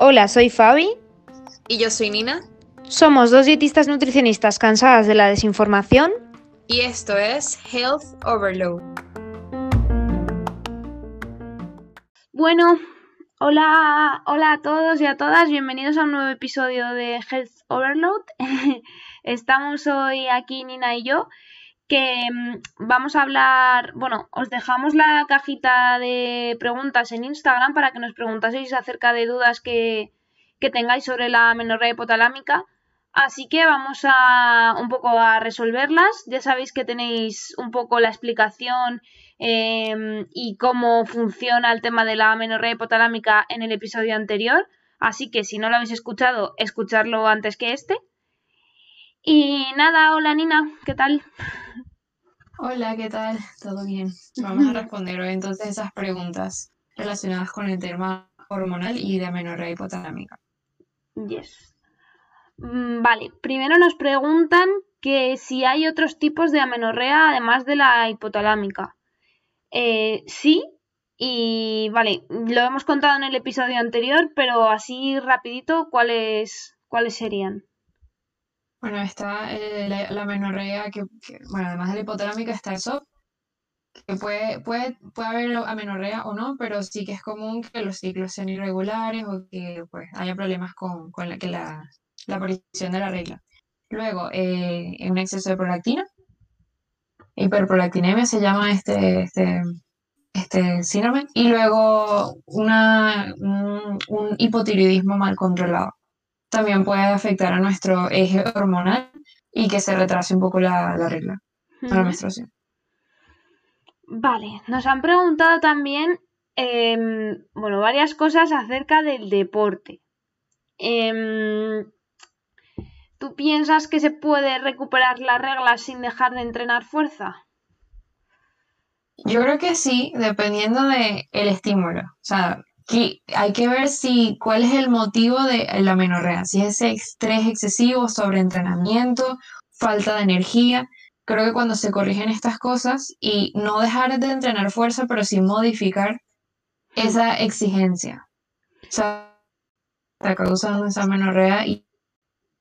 Hola, soy Fabi. Y yo soy Nina. Somos dos dietistas nutricionistas cansadas de la desinformación. Y esto es Health Overload. Bueno, hola, hola a todos y a todas. Bienvenidos a un nuevo episodio de Health Overload. Estamos hoy aquí Nina y yo que mm, vamos a hablar, bueno, os dejamos la cajita de preguntas en Instagram para que nos preguntaseis acerca de dudas que, que tengáis sobre la menorrea hipotalámica. Así que vamos a un poco a resolverlas. Ya sabéis que tenéis un poco la explicación em, y cómo funciona el tema de la menorrea hipotalámica en el episodio anterior. Así que si no lo habéis escuchado, escucharlo antes que este. Y nada, hola Nina, ¿qué tal? Hola, ¿qué tal? ¿Todo bien? Vamos a responder hoy entonces esas preguntas relacionadas con el tema hormonal y de amenorrea hipotalámica. Yes. Mm, vale, primero nos preguntan que si hay otros tipos de amenorrea además de la hipotalámica. Eh, sí, y vale, lo hemos contado en el episodio anterior, pero así rapidito, ¿cuáles, cuáles serían? Bueno, está eh, la, la, menorrea, que, bueno, además de la hipotalámica está el SOP, que puede, puede, puede haber amenorrea o no, pero sí que es común que los ciclos sean irregulares o que pues, haya problemas con, con la, que la, la aparición de la regla. Luego, eh, un exceso de prolactina, hiperprolactinemia se llama este, este, este síndrome, y luego una, un, un hipotiroidismo mal controlado también puede afectar a nuestro eje hormonal y que se retrase un poco la, regla, la menstruación. Vale, nos han preguntado también, em, bueno, varias cosas acerca del deporte. Em, ¿Tú piensas que se puede recuperar la regla sin dejar de entrenar fuerza? Yo creo que sí, dependiendo del el estímulo. O sea, hay que ver si cuál es el motivo de la menorrea, si es estrés excesivo, sobreentrenamiento, falta de energía. Creo que cuando se corrigen estas cosas y no dejar de entrenar fuerza, pero sí modificar esa exigencia. O sea, está causando esa menorrea y,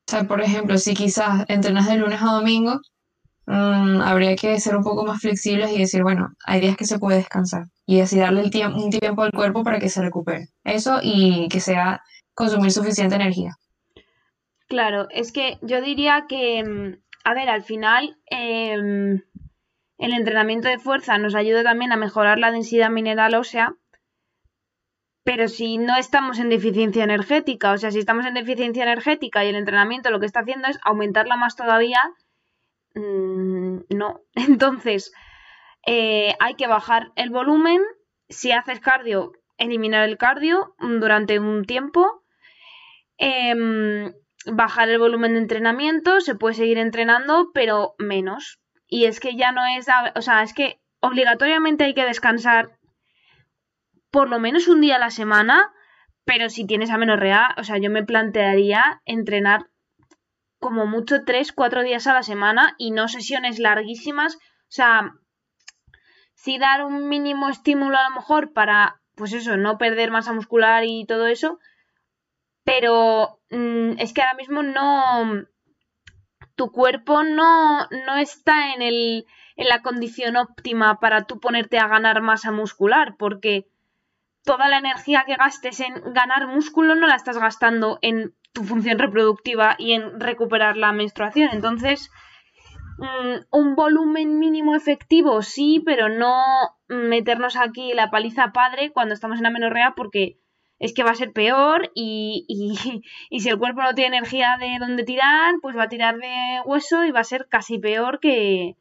o sea, por ejemplo, si quizás entrenas de lunes a domingo, Mm, habría que ser un poco más flexibles y decir, bueno, hay días que se puede descansar y así darle el tiempo, un tiempo al cuerpo para que se recupere. Eso y que sea consumir suficiente energía. Claro, es que yo diría que, mm, a ver, al final em, el entrenamiento de fuerza nos ayuda también a mejorar la densidad mineral ósea, pero si no estamos en deficiencia energética, o sea, si estamos en deficiencia energética y el entrenamiento lo que está haciendo es aumentarla más todavía, Mm, no. Entonces, eh, hay que bajar el volumen. Si haces cardio, eliminar el cardio durante un tiempo. Em, bajar el volumen de entrenamiento. Se puede seguir entrenando, pero menos. Y es que ya no es. O sea, es que obligatoriamente hay que descansar por lo menos un día a la semana. Pero si tienes amenorrea, o sea, yo me plantearía entrenar como mucho tres, cuatro días a la semana y no sesiones larguísimas. O sea, sí dar un mínimo estímulo a lo mejor para, pues eso, no perder masa muscular y todo eso. Pero mm, es que ahora mismo no. Tu cuerpo no, no está en, el, en la condición óptima para tú ponerte a ganar masa muscular, porque toda la energía que gastes en ganar músculo no la estás gastando en tu función reproductiva y en recuperar la menstruación. Entonces, mm, un volumen mínimo efectivo sí, pero no meternos aquí la paliza padre cuando estamos en la menorrea porque es que va a ser peor y, y, si el cuerpo no tiene energía de donde tirar, pues va a tirar de hueso y va a ser casi peor que,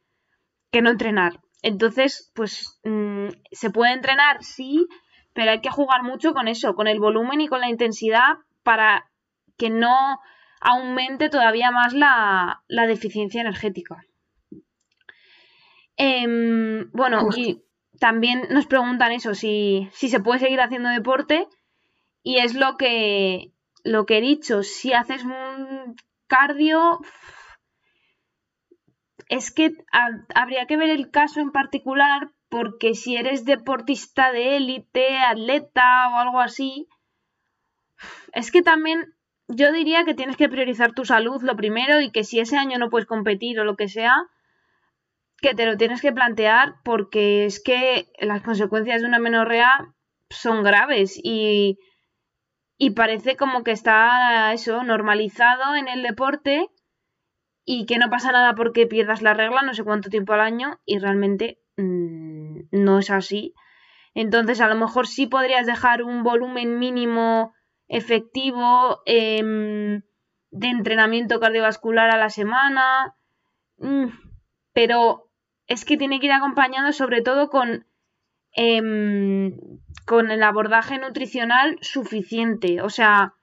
que no entrenar. Entonces, pues mm, se puede entrenar, sí, pero hay que jugar mucho con eso, con el volumen y con la intensidad para que no aumente todavía más la, deficiencia energética. Em, bueno, y también nos preguntan eso, si, si, se puede seguir haciendo deporte. Y es lo que, lo que he dicho, si haces un cardio, es que habría que ver el caso en particular porque si eres deportista de élite, atleta o algo así, es que también yo diría que tienes que priorizar tu salud lo primero y que si ese año no puedes competir o lo que sea, que te lo tienes que plantear porque es que las consecuencias de una menorrea son graves y, y parece como que está eso normalizado en el deporte y que no pasa nada porque pierdas la regla no sé cuánto tiempo al año y realmente mmm, no es así. Entonces a lo mejor sí podrías dejar un volumen mínimo efectivo eh, de entrenamiento cardiovascular a la semana, mm, pero es que tiene que ir acompañado sobre todo con, eh, con el abordaje nutricional suficiente. O sea,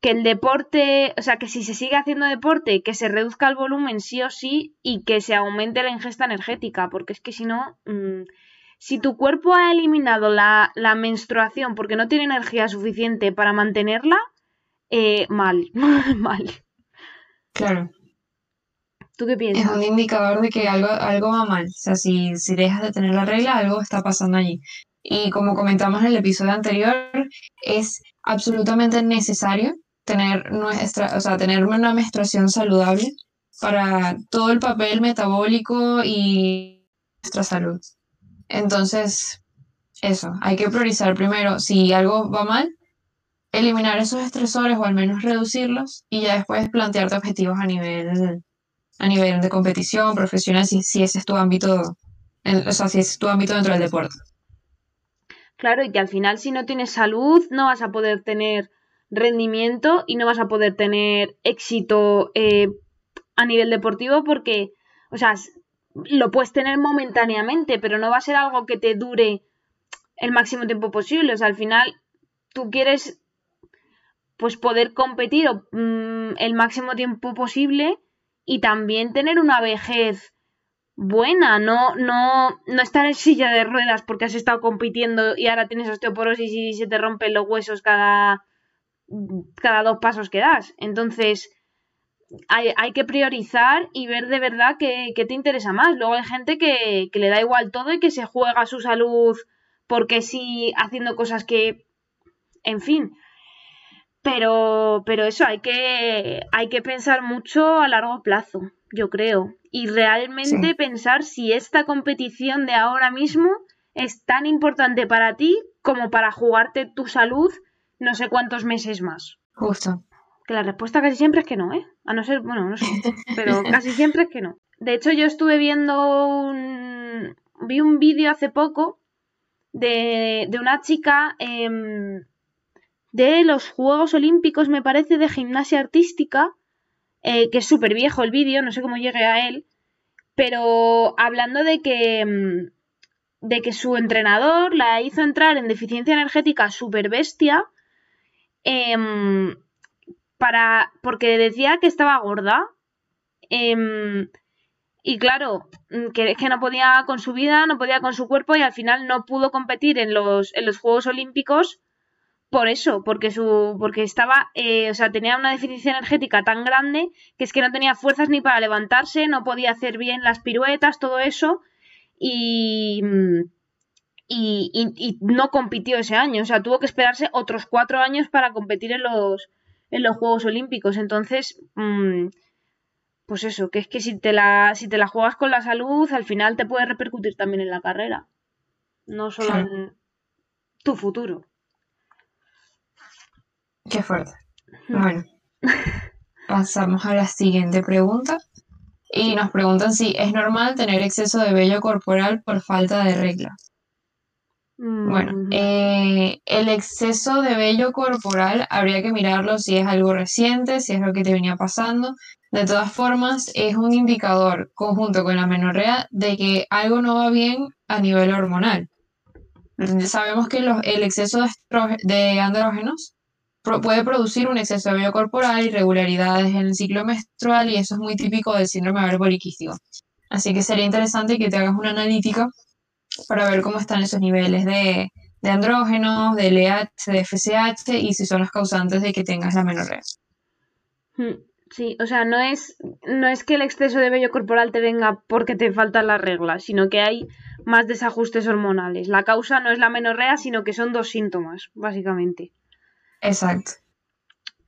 que el deporte, o sea, que si se sigue haciendo deporte, que se reduzca el volumen sí o sí y que se aumente la ingesta energética, porque es que si no, mmm, si tu cuerpo ha eliminado la, la, menstruación porque no tiene energía suficiente para mantenerla, eh, mal, mal. Claro. ¿Tú qué piensas? Es un indicador de que algo, algo va mal. O sea, si, si dejas de tener la regla, algo está pasando allí. Y como comentamos en el episodio anterior, es absolutamente necesario tener nuestra, o sea, tener una menstruación saludable para todo el papel metabólico y nuestra salud. Entonces, eso, hay que priorizar primero si algo va mal, eliminar esos estresores o al menos reducirlos y ya después plantearte objetivos a nivel, a nivel de competición profesional si, si ese es tu ámbito, o sea, si es tu ámbito dentro del deporte. Claro, y que al final si no tienes salud no vas a poder tener rendimiento y no vas a poder tener éxito eh, a nivel deportivo porque, o sea, lo puedes tener momentáneamente, pero no va a ser algo que te dure el máximo tiempo posible. O sea, al final tú quieres pues poder competir mmm, el máximo tiempo posible y también tener una vejez buena, no, no, no estar en silla de ruedas porque has estado compitiendo y ahora tienes osteoporosis y se te rompen los huesos cada, cada dos pasos que das. Entonces, hay, hay, que priorizar y ver de verdad qué, qué, te interesa más. Luego hay gente que, que, le da igual todo y que se juega su salud porque sí, haciendo cosas que, en fin. Pero, pero eso, hay que, hay que pensar mucho a largo plazo, yo creo. Y realmente sí. pensar si esta competición de ahora mismo es tan importante para ti como para jugarte tu salud no sé cuántos meses más. Justo. Que la respuesta casi siempre es que no, ¿eh? A no ser, bueno, no sé, pero casi siempre es que no. De hecho, yo estuve viendo un... Vi un vídeo hace poco de, de una chica eh, de los Juegos Olímpicos, me parece, de gimnasia artística, eh, que es súper viejo el vídeo, no sé cómo llegué a él, pero hablando de que, de que su entrenador la hizo entrar en deficiencia energética súper bestia, eh, para porque decía que estaba gorda eh, y claro que, que no podía con su vida no podía con su cuerpo y al final no pudo competir en los en los Juegos Olímpicos por eso porque su porque estaba eh, o sea tenía una deficiencia energética tan grande que es que no tenía fuerzas ni para levantarse no podía hacer bien las piruetas todo eso y y, y, y no compitió ese año. O sea tuvo que esperarse otros cuatro años para competir en los en los Juegos Olímpicos. Entonces, mmm, pues eso, que es que si te, la, si te la juegas con la salud, al final te puede repercutir también en la carrera. No solo en tu futuro. Qué fuerte. Bueno, pasamos a la siguiente pregunta. Y nos preguntan si es normal tener exceso de vello corporal por falta de reglas. Bueno, Mm, eh, el exceso de vello corporal habría que mirarlo si es algo reciente, si es lo que te venía pasando. De todas formas, es un indicador conjunto con la menorrea de que algo no va bien a nivel hormonal. Sabemos que los- el exceso de, andrógenos pro- puede producir un exceso de vello corporal, irregularidades en el ciclo menstrual y eso es muy típico del síndrome ovario poliquístico. Así que sería interesante que te hagas una analítica para ver cómo están esos niveles de, de andrógenos, de LH, de FSH y si son los causantes de que tengas la menorrea. mm. Sí, o sea, no es, no es que el exceso de vello corporal te venga porque te faltan las reglas, sino que hay más desajustes hormonales. La causa no es la menorrea, sino que son dos síntomas, básicamente. Exacto.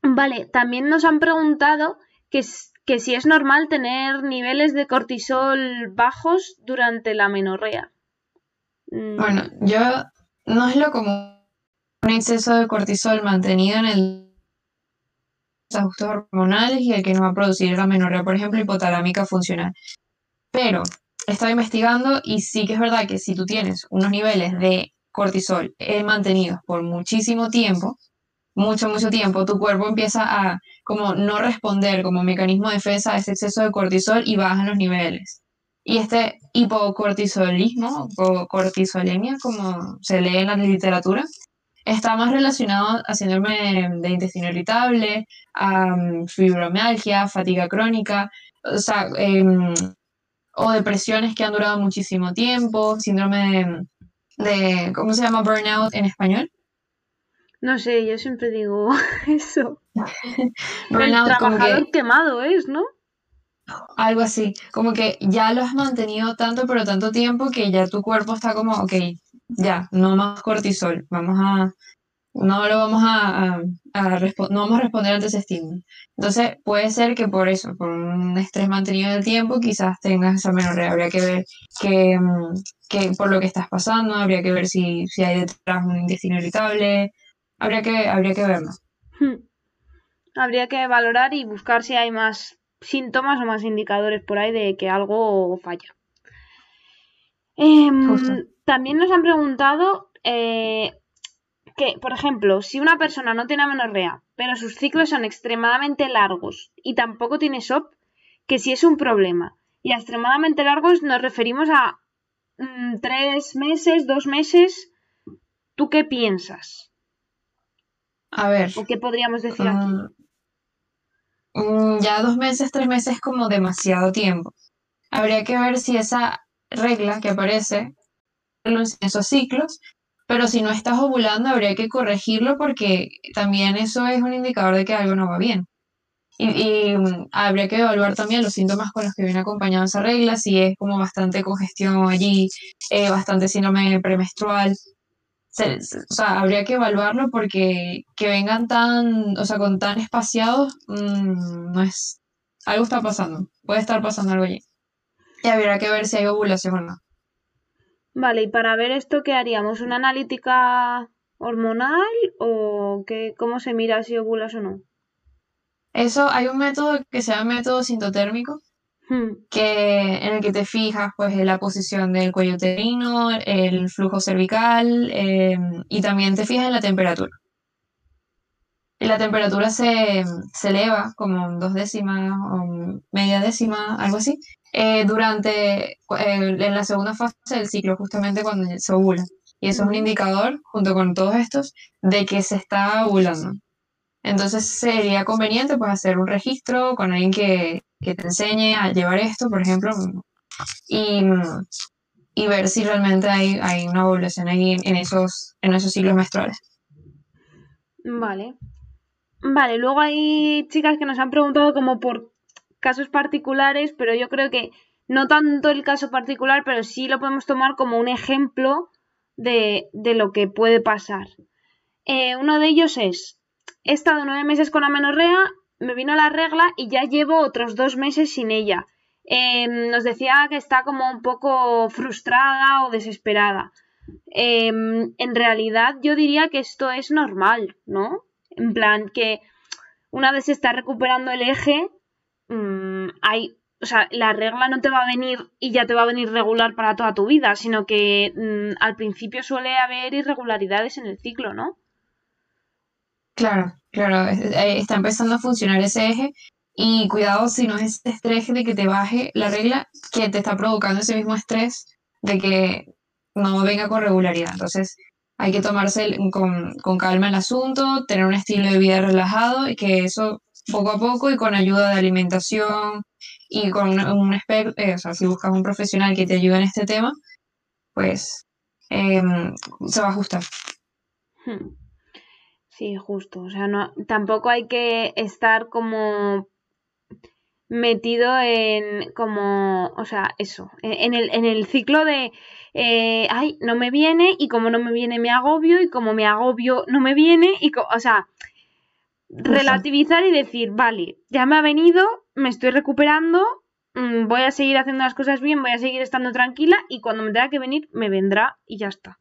Vale, también nos han preguntado que, que si es normal tener niveles de cortisol bajos durante la menorrea. Mm. Bueno, yo no es lo común un exceso de cortisol mantenido en el ajustes hormonales y el que no va a producir la menorrea, por ejemplo, hipotalámica funcional. Pero he estado investigando y sí que es verdad que si tú tienes unos niveles de cortisol eh, mantenidos por muchísimo tiempo, mucho, mucho tiempo, tu cuerpo empieza a como no responder como mecanismo de defensa a ese exceso de cortisol y bajan los niveles. Y este hipocortisolismo o cortisolemia, como se lee en la literatura, está más relacionado a síndrome de intestino irritable, a fibromialgia, fatiga crónica, o sea, em, o depresiones que han durado muchísimo tiempo, síndrome de, ¿cómo se llama burnout en español? No sé, yo siempre digo eso. burnout, El trabajador quemado es, ¿no? Algo así, como que ya lo has mantenido tanto pero tanto tiempo que ya tu cuerpo está como, ok, ya, no más cortisol, vamos a, no lo vamos a, no vamos a responder ante ese estímulo. Entonces, puede ser que por eso, por un estrés mantenido en el tiempo, quizás tengas esa menorrea. Habría que ver que, que, por lo que estás pasando, habría que ver si, si hay detrás un intestino irritable, habría que, habría que verlo. Hmm. Habría que valorar y buscar si hay más síntomas o más indicadores por ahí de que algo falla. Em, también nos han preguntado eh, que, por ejemplo, si una persona no tiene amenorrea, pero sus ciclos son extremadamente largos y tampoco tiene SOP, que si es un problema. Y a extremadamente largos nos referimos a mm, tres meses, dos meses. ¿Tú qué piensas? A ver. ¿O qué podríamos decir aquí? Mm, ya dos meses, tres meses es como demasiado tiempo. Habría que ver si esa regla que aparece en esos ciclos pero si no estás ovulando habría que corregirlo porque también eso es un indicador de que algo no va bien. Y, mm, habría que evaluar también los síntomas con los que viene acompañada esa regla, si es como bastante congestión allí, eh, bastante síndrome premenstrual. O sea, habría que evaluarlo porque que vengan tan, o sea, con tan espaciados, mm, no es, algo está pasando, puede estar pasando algo allí. Y habría que ver si hay ovulación o no. Vale, y para ver esto, ¿qué haríamos? ¿Una analítica hormonal o qué, cómo se mira si ovulas o no? Eso, hay un método que se llama método sintotérmico. Que, en el que te fijas pues en la posición del cuello uterino, el flujo cervical em, y también te fijas en la temperatura. Y la temperatura se, se eleva como dos décimas o media décima, algo así, eh, durante, eh, en la segunda fase del ciclo, justamente cuando se ovula. Y eso es un indicador, junto con todos estos, de que se está ovulando. Entonces sería conveniente pues hacer un registro con alguien que, que te enseñe a llevar esto, por ejemplo, y, y ver si realmente hay, hay una ovulación ahí en esos, en esos ciclos menstruales. Vale. Vale, luego hay chicas que nos han preguntado como por casos particulares, pero yo creo que no tanto el caso particular, pero sí lo podemos tomar como un ejemplo de, de lo que puede pasar. Eh, uno de ellos es, he estado nueve meses con amenorrea, me vino la regla y ya llevo otros dos meses sin ella. Em, nos decía que está como un poco frustrada o desesperada. Em, en realidad yo diría que esto es normal, ¿no? En plan que una vez se está recuperando el eje, Mm, hay, o sea, la regla no te va a venir y ya te va a venir regular para toda tu vida, sino que mm, al principio suele haber irregularidades en el ciclo, ¿no? Claro, claro, está empezando a funcionar ese eje y cuidado si no es ese estrés de que te baje la regla que te está provocando ese mismo estrés de que no venga con regularidad. Entonces hay que tomarse con, con calma el asunto, tener un estilo de vida relajado y que eso poco a poco y con ayuda de alimentación y con un, experto, eh, o sea, si buscas un profesional que te ayude en este tema, pues em, se va a ajustar. Hmm. Sí, justo. O sea, no, tampoco hay que estar como metido en como, o sea, eso, en el, en el ciclo de, eh, ay, no me viene y como no me viene me agobio y como me agobio no me viene y, o sea, relativizar y decir, vale, ya me ha venido, me estoy recuperando, mm, voy a seguir haciendo las cosas bien, voy a seguir estando tranquila y cuando me tenga que venir me vendrá y ya está.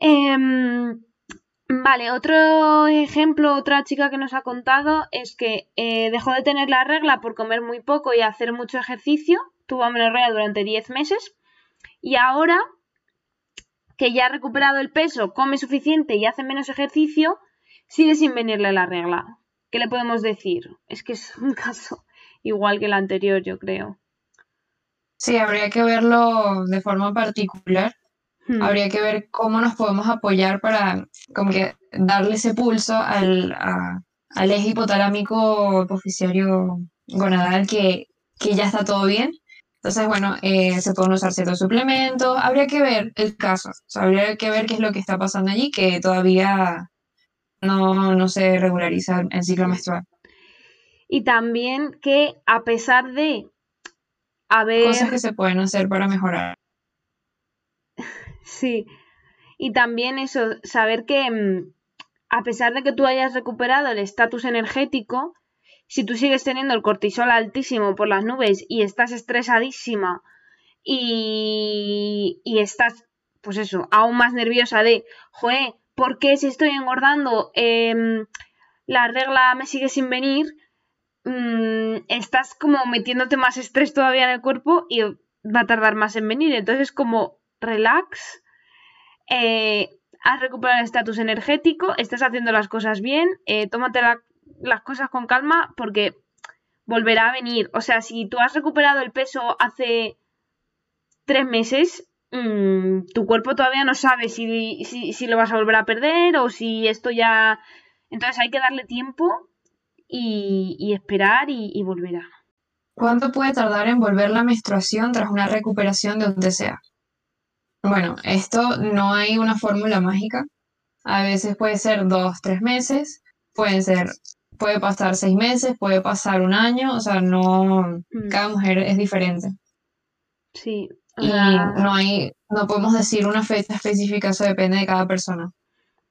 Em, vale, otro ejemplo, otra chica que nos ha contado es que eh, dejó de tener la regla por comer muy poco y hacer mucho ejercicio, tuvo amenorrea durante 10 meses y ahora que ya ha recuperado el peso, come suficiente y hace menos ejercicio, sigue sin venirle la regla. ¿Qué le podemos decir? Es que es un caso igual que el anterior, yo creo. Sí, habría que verlo de forma particular Hmm. Habría que ver cómo nos podemos apoyar para como que darle ese pulso al, al eje hipotalámico hipoficiario gonadal que, que ya está todo bien. Entonces, bueno, eh, se pueden usar ciertos suplementos. Habría que ver el caso. habría que ver qué es lo que está pasando allí, que todavía no, no se regulariza el ciclo menstrual. Y también que a pesar de haber... Cosas que se pueden hacer para mejorar. Sí. Y también eso, saber que mm, a pesar de que tú hayas recuperado el estatus energético, si tú sigues teniendo el cortisol altísimo por las nubes y estás estresadísima y, y estás, pues eso, aún más nerviosa de, joe, ¿por qué si estoy engordando em, la regla me sigue sin venir? Mm, estás como metiéndote más estrés todavía en el cuerpo y va a tardar más en venir. Entonces, como relax, eh, has recuperado el estatus energético, estás haciendo las cosas bien, eh, tómate las cosas con calma porque volverá a venir. O sea, si tú has recuperado el peso hace tres meses, mm, tu cuerpo todavía no sabe si, si, lo vas a volver a perder o si esto ya... Entonces hay que darle tiempo y, esperar y, y volverá. ¿Cuánto puede tardar en volver la menstruación tras una recuperación de donde sea? Bueno, esto no hay una fórmula mágica. A veces puede ser dos, tres meses, pueden ser, puede pasar seis meses, puede pasar un año, o sea, no, mm. cada mujer es diferente. Sí. Y no hay, no podemos decir una fecha específica, eso depende de cada persona.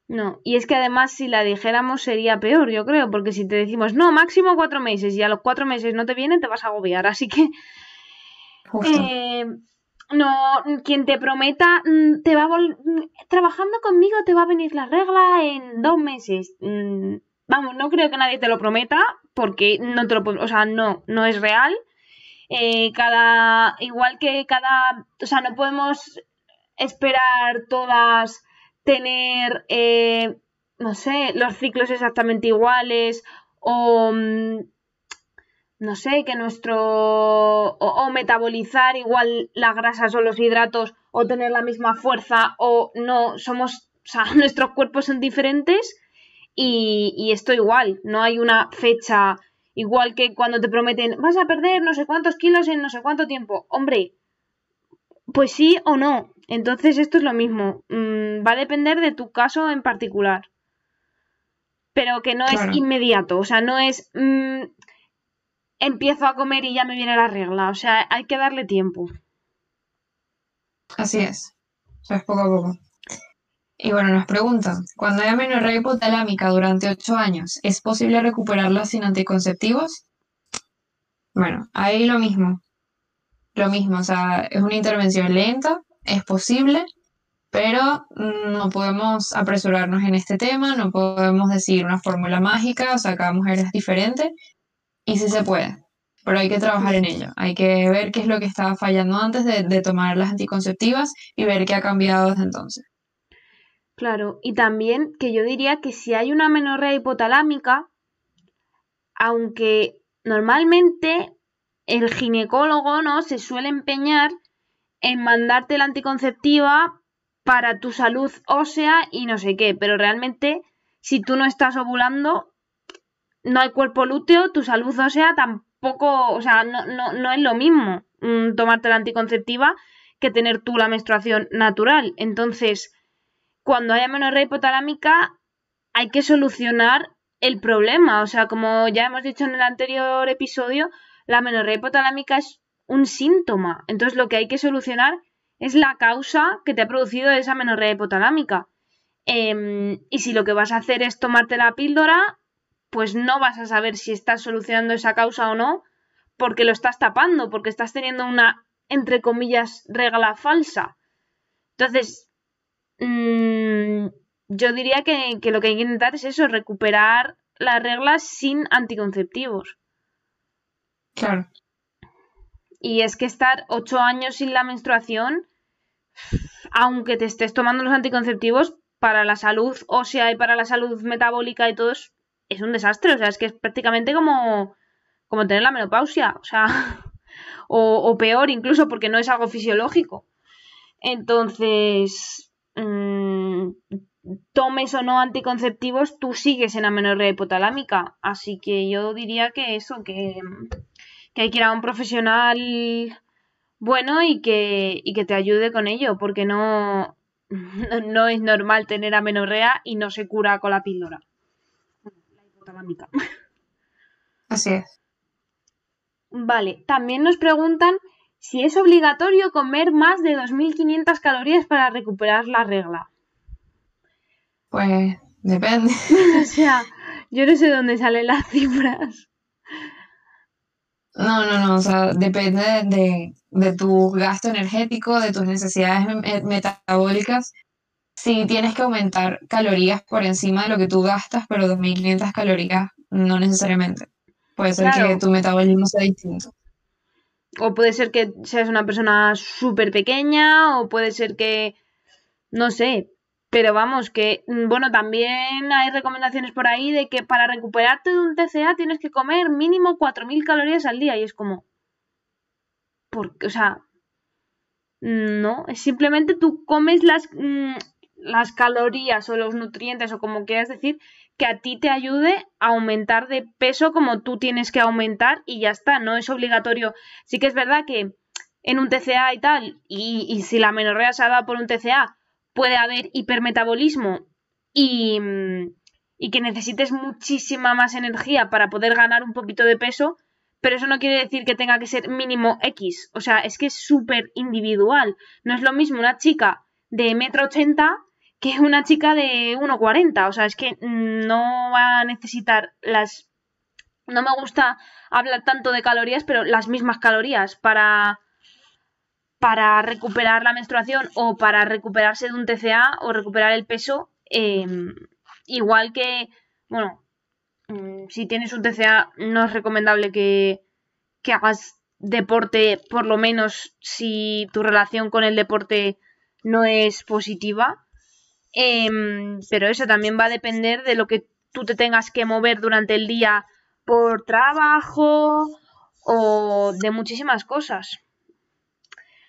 No, y es que además si la dijéramos sería peor, yo creo, porque si te decimos, no, máximo cuatro meses y a los cuatro meses no te viene, te vas a agobiar. Así que eh, no, quien te prometa, mm, te va mm, trabajando conmigo te va a venir la regla en dos meses. Mm, vamos, no creo que nadie te lo prometa porque no te lo, o sea, no, no es real. Eh, cada, igual que cada, o sea, no podemos esperar todas tener, eh, no sé, los ciclos exactamente iguales o no sé, que nuestro. O, metabolizar igual las grasas o los hidratos, o tener la misma fuerza, o no, somos. O sea, nuestros cuerpos son diferentes y, y esto igual, no hay una fecha igual que cuando te prometen vas a perder no sé cuántos kilos en no sé cuánto tiempo. Hombre, pues sí o no. Entonces esto es lo mismo. Mm, va a depender de tu caso en particular. Pero que no es inmediato. O sea, no es. Mm, empiezo a comer y ya me viene la regla. O sea, hay que darle tiempo. Así es. O sea, es poco a poco. Y bueno, nos preguntan, cuando hay amenorrea hipotalámica durante 8 años, ¿es posible recuperarla sin anticonceptivos? Bueno, ahí lo mismo. Lo mismo, o sea, es una intervención lenta, es posible, pero no podemos apresurarnos en este tema, no podemos decir una fórmula mágica, o sea, cada mujer es diferente y sí se puede, pero hay que trabajar en ello. Hay que ver qué es lo que estaba fallando antes de, tomar las anticonceptivas y ver qué ha cambiado desde entonces. Claro, y también que yo diría que si hay una menorrea hipotalámica, aunque normalmente el ginecólogo no se suele empeñar en mandarte la anticonceptiva para tu salud ósea y no sé qué, pero realmente si tú no estás ovulando no hay cuerpo lúteo, tu salud ósea tampoco, o sea, no, no, no es lo mismo mm, tomarte la anticonceptiva que tener tú la menstruación natural. Entonces, cuando haya menorrea hipotalámica, hay que solucionar el problema. O sea, como ya hemos dicho en el anterior episodio, la amenorrea hipotalámica es un síntoma. Entonces lo que hay que solucionar es la causa que te ha producido esa amenorrea hipotalámica. Em, y si lo que vas a hacer es tomarte la píldora, pues no vas a saber si estás solucionando esa causa o no, porque lo estás tapando, porque estás teniendo una, entre comillas, regla falsa. Entonces, mmm, yo diría que, lo que hay que intentar es eso, recuperar las reglas sin anticonceptivos. Claro. Y es que estar ocho años sin la menstruación, aunque te estés tomando los anticonceptivos, para la salud ósea y para la salud metabólica y todo es, es un desastre. O sea, es que es prácticamente como, como tener la menopausia. O sea, o, o peor incluso porque no es algo fisiológico. Entonces, mmm, tomes o no anticonceptivos, tú sigues en amenorrea hipotalámica. Así que yo diría que eso, que, hay que ir a un profesional bueno y que, y que te ayude con ello, porque no, no es normal tener amenorrea y no se cura con la píldora. Así es. Vale, también nos preguntan si es obligatorio comer más de 2.500 calorías para recuperar la regla. Pues depende. o sea, yo no sé dónde salen las cifras. No, no, no, o sea, depende de, de tu gasto energético, de tus necesidades metabólicas. Si tienes que aumentar calorías por encima de lo que tú gastas, pero 2.500 calorías no necesariamente. Puede ser que tu metabolismo sea distinto. O puede ser que seas una persona súper pequeña, o puede ser que, no sé, pero vamos, que, mm, bueno, también hay recomendaciones por ahí de que para recuperarte de un TCA tienes que comer mínimo 4.000 calorías al día. Y es como. Porque, o sea. No, es simplemente tú comes las, mm, las calorías o los nutrientes o como quieras decir que a ti te ayude a aumentar de peso como tú tienes que aumentar y ya está, no es obligatorio. Sí que es verdad que en un TCA y tal, y, si la menorrea se ha dado por un TCA, puede haber hipermetabolismo y, y que necesites muchísima más energía para poder ganar un poquito de peso, pero eso no quiere decir que tenga que ser mínimo X. O sea, es que es súper individual. No es lo mismo una chica de metro ochenta que una chica de 1,40. O sea, es que no va a necesitar las... No me gusta hablar tanto de calorías, pero las mismas calorías para, para recuperar la menstruación o para recuperarse de un TCA o recuperar el peso, em, igual que, bueno, mm, si tienes un TCA no es recomendable que, que hagas deporte, por lo menos si tu relación con el deporte no es positiva. Em, pero eso también va a depender de lo que tú te tengas que mover durante el día por trabajo o de muchísimas cosas.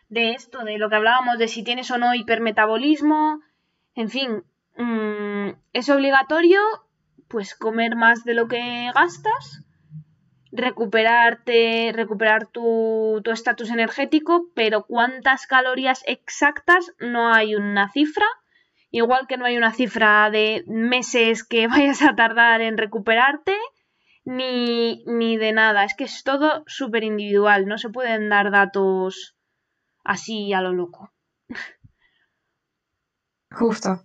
De esto, de lo que hablábamos, de si tienes o no hipermetabolismo, en fin, mm, es obligatorio pues comer más de lo que gastas, recuperarte, recuperar tu estatus energético, pero cuántas calorías exactas no hay una cifra, igual que no hay una cifra de meses que vayas a tardar en recuperarte, ni, ni de nada, es que es todo súper individual, no se pueden dar datos así a lo loco. Justo.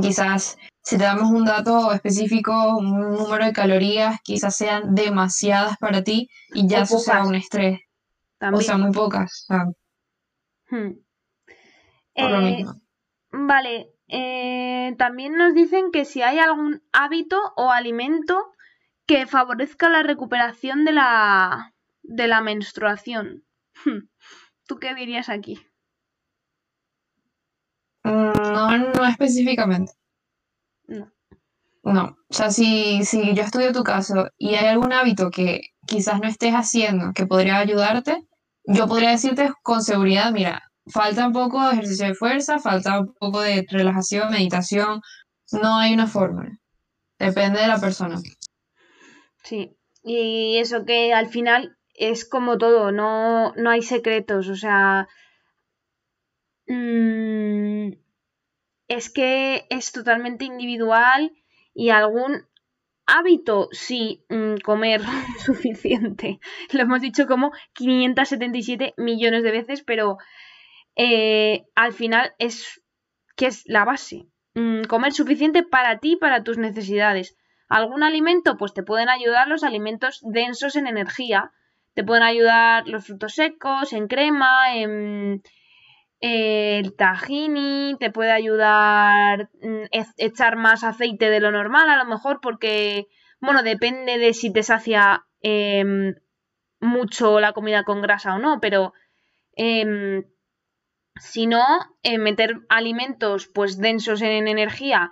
Quizás si te damos un dato específico, un número de calorías, quizás sean demasiadas para ti y ya eso sea un estrés. O sea, muy pocas. Hmm. Eh, vale. Eh, también nos dicen que si hay algún hábito o alimento que favorezca la recuperación de la, de la menstruación. Hmm. ¿Tú qué dirías aquí? Mm, no, no específicamente. No. No, o sea, si, si yo estudio tu caso y hay algún hábito que quizás no estés haciendo que podría ayudarte, yo podría decirte con seguridad, mira, falta un poco de ejercicio de fuerza, falta un poco de relajación, meditación, no hay una fórmula, depende de la persona. Sí, y eso que al final es como todo, no, no hay secretos, o sea, mm, es que es totalmente individual y algún hábito, sí, mm, comer suficiente. Lo hemos dicho como 577 millones de veces, pero eh, al final es que es la base. Mm, comer suficiente para ti, para tus necesidades. ¿Algún alimento? Pues te pueden ayudar los alimentos densos en energía. Te pueden ayudar los frutos secos, en crema, en el tahini, te puede ayudar mm, echar más aceite de lo normal, a lo mejor, porque, bueno, depende de si te sacia em, mucho la comida con grasa o no, pero em, si no, eh, meter alimentos pues densos en energía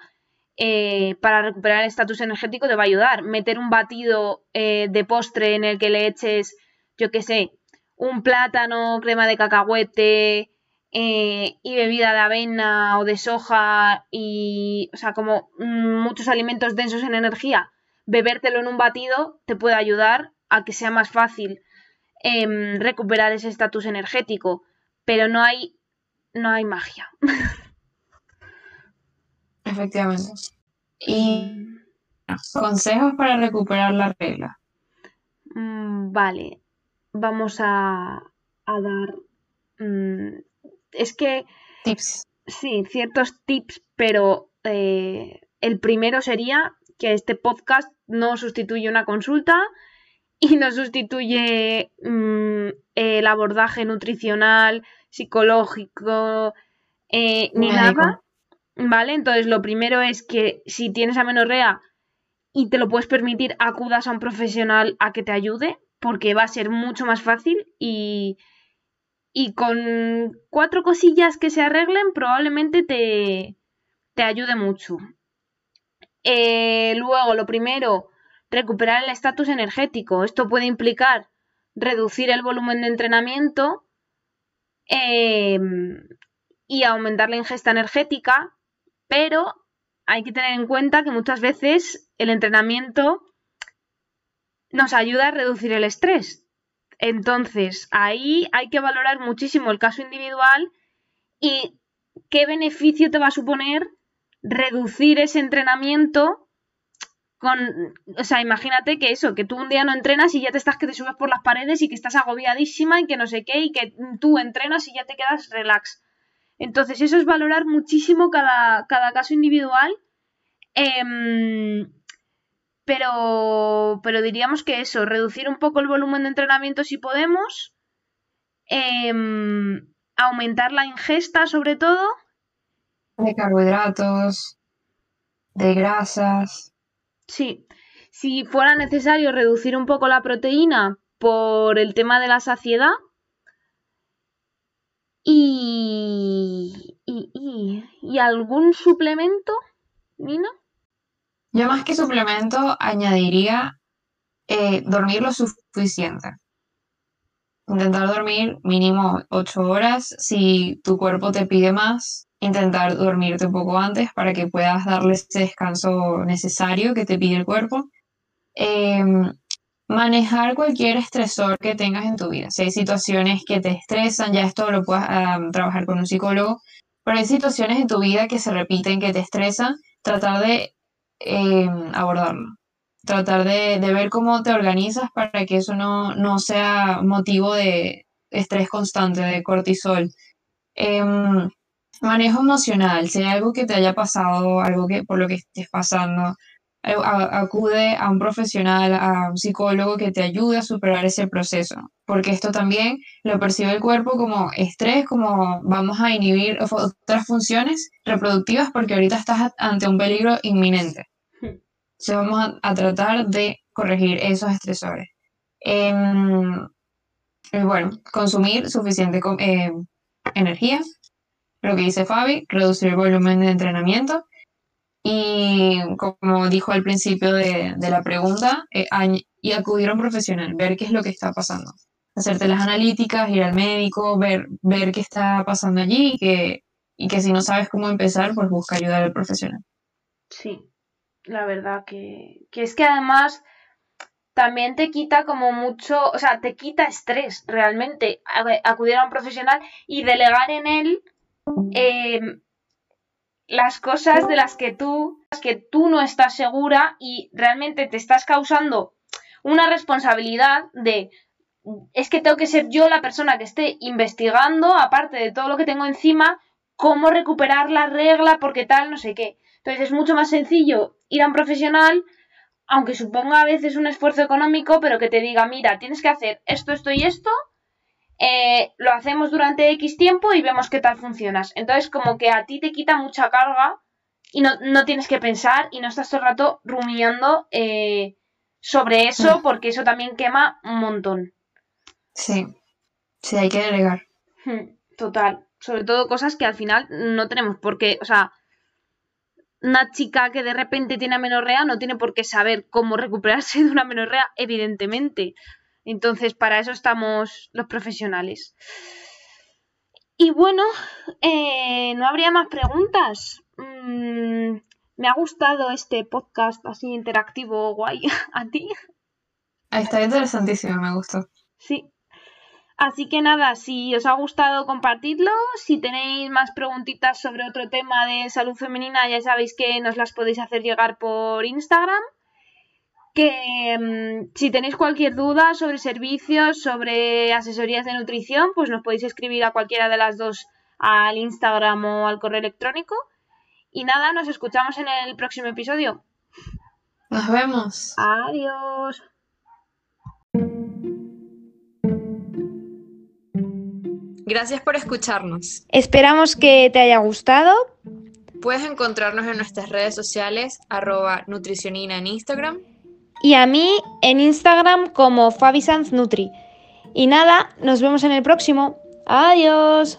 eh, para recuperar el estatus energético te va a ayudar. Meter un batido eh, de postre en el que le eches, yo qué sé, un plátano, crema de cacahuete, eh, y bebida de avena o de soja y, o sea, como mm, muchos alimentos densos en energía, bebértelo en un batido te puede ayudar a que sea más fácil em, recuperar ese estatus energético, pero no hay, no hay magia. Efectivamente. Y consejos para recuperar la regla. Mm, vale, vamos a, a dar mm, es que... Tips. Sí, ciertos tips, pero eh, el primero sería que este podcast no sustituye una consulta y no sustituye mm, el abordaje nutricional, psicológico, eh, ni nada. ¿Vale? Entonces, lo primero es que si tienes amenorrea y te lo puedes permitir, acudas a un profesional a que te ayude, porque va a ser mucho más fácil y, y con cuatro cosillas que se arreglen probablemente te, te ayude mucho. Eh, luego, lo primero, recuperar el estatus energético. Esto puede implicar reducir el volumen de entrenamiento em, y aumentar la ingesta energética, pero hay que tener en cuenta que muchas veces el entrenamiento nos ayuda a reducir el estrés. Entonces, ahí hay que valorar muchísimo el caso individual y qué beneficio te va a suponer reducir ese entrenamiento o sea, imagínate que eso, que tú un día no entrenas y ya te estás que te subes por las paredes y que estás agobiadísima y que no sé qué y que tú entrenas y ya te quedas relax. Entonces, eso es valorar muchísimo cada, cada caso individual. Eh, pero, pero diríamos que eso, reducir un poco el volumen de entrenamiento si podemos, em, aumentar la ingesta sobre todo. De carbohidratos, de grasas. Sí, si fuera necesario reducir un poco la proteína por el tema de la saciedad. Y, y, y, algún suplemento, Nina. Yo más que suplemento añadiría eh, dormir lo suficiente. Intentar dormir mínimo 8 horas. Si tu cuerpo te pide más, intentar dormirte un poco antes para que puedas darle ese descanso necesario que te pide el cuerpo. Em, manejar cualquier estresor que tengas en tu vida. Si hay situaciones que te estresan, ya esto lo puedes trabajar con un psicólogo, pero hay situaciones en tu vida que se repiten, que te estresan, tratar de eh, abordarlo. Tratar de, ver cómo te organizas para que eso no, sea motivo de estrés constante, de cortisol. Em, manejo emocional, si hay algo que te haya pasado, algo que por lo que estés pasando, eh, acude a un profesional, a un psicólogo que te ayude a superar ese proceso, porque esto también lo percibe el cuerpo como estrés, como vamos a inhibir otras funciones reproductivas porque ahorita estás ante un peligro inminente. Entonces vamos a, tratar de corregir esos estresores. Em, bueno, consumir suficiente eh, energía, lo que dice Fabi, reducir el volumen de entrenamiento y como dijo al principio de, la pregunta, eh, y acudir a un profesional, ver qué es lo que está pasando. Hacerte las analíticas, ir al médico, ver, ver qué está pasando allí y que, y que si no sabes cómo empezar, pues busca ayuda del profesional. Sí, la verdad que, que es que además también te quita como mucho, o sea, te quita estrés realmente acudir a un profesional y delegar en él em, las cosas de las que tú, que tú no estás segura y realmente te estás causando una responsabilidad de es que tengo que ser yo la persona que esté investigando, aparte de todo lo que tengo encima, cómo recuperar la regla, porque tal, no sé qué. Entonces es mucho más sencillo ir a un profesional, aunque suponga a veces un esfuerzo económico, pero que te diga, mira, tienes que hacer esto, esto y esto, eh, lo hacemos durante X tiempo y vemos qué tal funcionas. Entonces como que a ti te quita mucha carga y no, no tienes que pensar y no estás todo el rato rumiando eh, sobre eso, Mm. porque eso también quema un montón. Sí, sí, hay que delegar. Hmm, Total. Sobre todo cosas que al final no tenemos por qué. O sea, una chica que de repente tiene amenorrea no tiene por qué saber cómo recuperarse de una amenorrea, evidentemente. Entonces, para eso estamos los profesionales. Y bueno, eh, no habría más preguntas. Mm, me ha gustado este podcast así interactivo, guay. ¿A ti? Está interesantísimo, me gustó. Sí. Así que nada, si os ha gustado, compartidlo. Si tenéis más preguntitas sobre otro tema de salud femenina, ya sabéis que nos las podéis hacer llegar por Instagram. Que mm, si tenéis cualquier duda sobre servicios, sobre asesorías de nutrición, pues nos podéis escribir a cualquiera de las dos al Instagram o al correo electrónico. Y nada, nos escuchamos en el próximo episodio. Nos vemos. Adiós. Gracias por escucharnos. Esperamos que te haya gustado. Puedes encontrarnos en nuestras redes sociales, arroba nutricionina en Instagram. Y a mí en Instagram como FabiSanzNutri. Y nada, nos vemos en el próximo. Adiós.